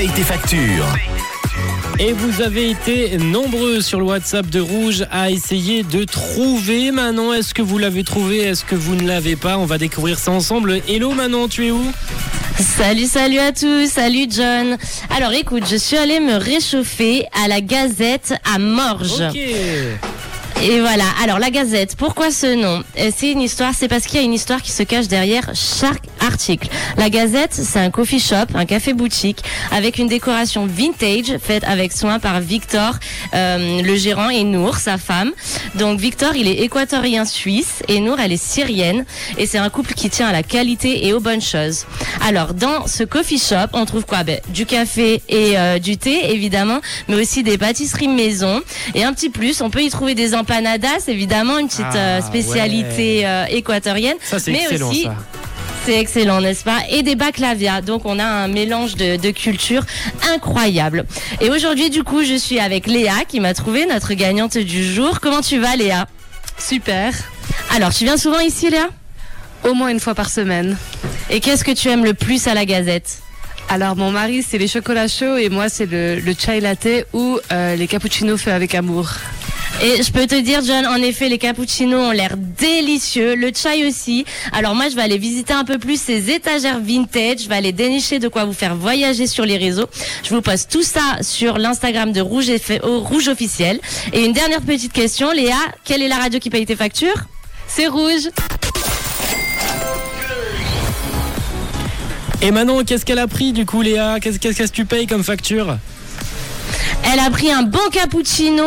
paye tes factures. Et vous avez été nombreux sur le WhatsApp de Rouge à essayer de trouver Manon. Est-ce que vous l'avez trouvé? Est-ce que vous ne l'avez pas? On va découvrir ça ensemble. Hello Manon, tu es où? Salut, salut à tous, salut John. Alors écoute, je suis allée me réchauffer à la Gazette à Morges. Ok. Et voilà, alors la Gazette, pourquoi ce nom? Euh, C'est une histoire, c'est parce qu'il y a une histoire qui se cache derrière chaque article. La Gazette, c'est un coffee shop, un café boutique, avec une décoration vintage faite avec soin par Victor, euh, le gérant, et Nour, sa femme. Donc Victor, il est équatorien suisse, et Nour, elle est syrienne, et c'est un couple qui tient à la qualité et aux bonnes choses. Alors dans ce coffee shop, on trouve quoi? Ben, Du café et euh, du thé, évidemment, mais aussi des pâtisseries maison, et un petit plus, on peut y trouver des empanadas, évidemment, une petite Ah, euh, spécialité euh, équatorienne. Ça, c'est mais excellent aussi ça. C'est excellent, n'est-ce pas? Et des baklavias. Donc, on a un mélange de, de cultures incroyable. Et aujourd'hui, du coup, je suis avec Léa qui m'a trouvé notre gagnante du jour. Comment tu vas, Léa? Super. Alors, tu viens souvent ici, Léa? Au moins une fois par semaine. Et qu'est-ce que tu aimes le plus à la Gazette? Alors mon mari c'est les chocolats chauds et moi c'est le, le chai latte ou euh, les cappuccinos faits avec amour. Et je peux te dire, John, en effet, les cappuccinos ont l'air délicieux, le chai aussi. Alors moi, je vais aller visiter un peu plus ces étagères vintage, je vais aller dénicher de quoi vous faire voyager sur les réseaux. Je vous poste tout ça sur l'Instagram de Rouge, au Rouge officiel. Et une dernière petite question, Léa, quelle est la radio qui paye tes factures? C'est rouge. Et Manon, qu'est-ce qu'elle a pris du coup Léa? Qu'est-ce qu'est-ce que tu payes comme facture? Elle a pris un bon cappuccino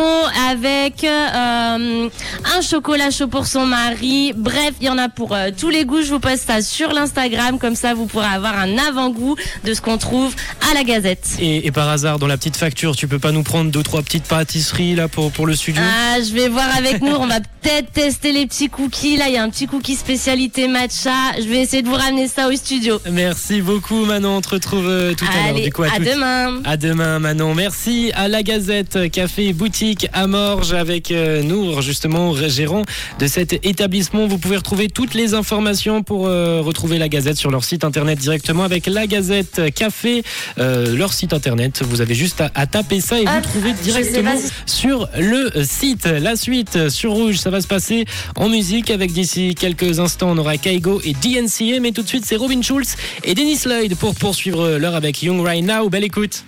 avec euh, un chocolat chaud pour son mari. Bref, il y en a pour euh, tous les goûts. Je vous poste ça sur l'Instagram, comme ça vous pourrez avoir un avant-goût de ce qu'on trouve à la Gazette. et, et par hasard, dans la petite facture, tu peux pas nous prendre deux trois petites pâtisseries là pour, pour le studio? Ah, je vais voir avec nous. On va peut-être tester les petits cookies. Là, il y a un petit cookie spécialité matcha. Je vais essayer de vous ramener ça au studio. Merci beaucoup Manon, on te retrouve euh, tout à l'heure. Allez, Du coup, à demain. À demain Manon. Merci à la Gazette Café Boutique à Morges avec euh, Nour, justement gérant de cet établissement. Vous pouvez retrouver toutes les informations pour euh, retrouver la Gazette sur leur site internet directement avec la Gazette Café, euh, leur site internet. Vous avez juste à, à taper ça et vous trouvez directement si- sur le site. La suite sur Rouge, ça va se passer en musique avec d'ici quelques instants on aura Kaigo et DNCA, mais tout de suite c'est Robin Schulz et Dennis Lloyd pour poursuivre l'heure avec Young Right Now. Belle écoute.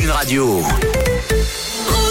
Une radio.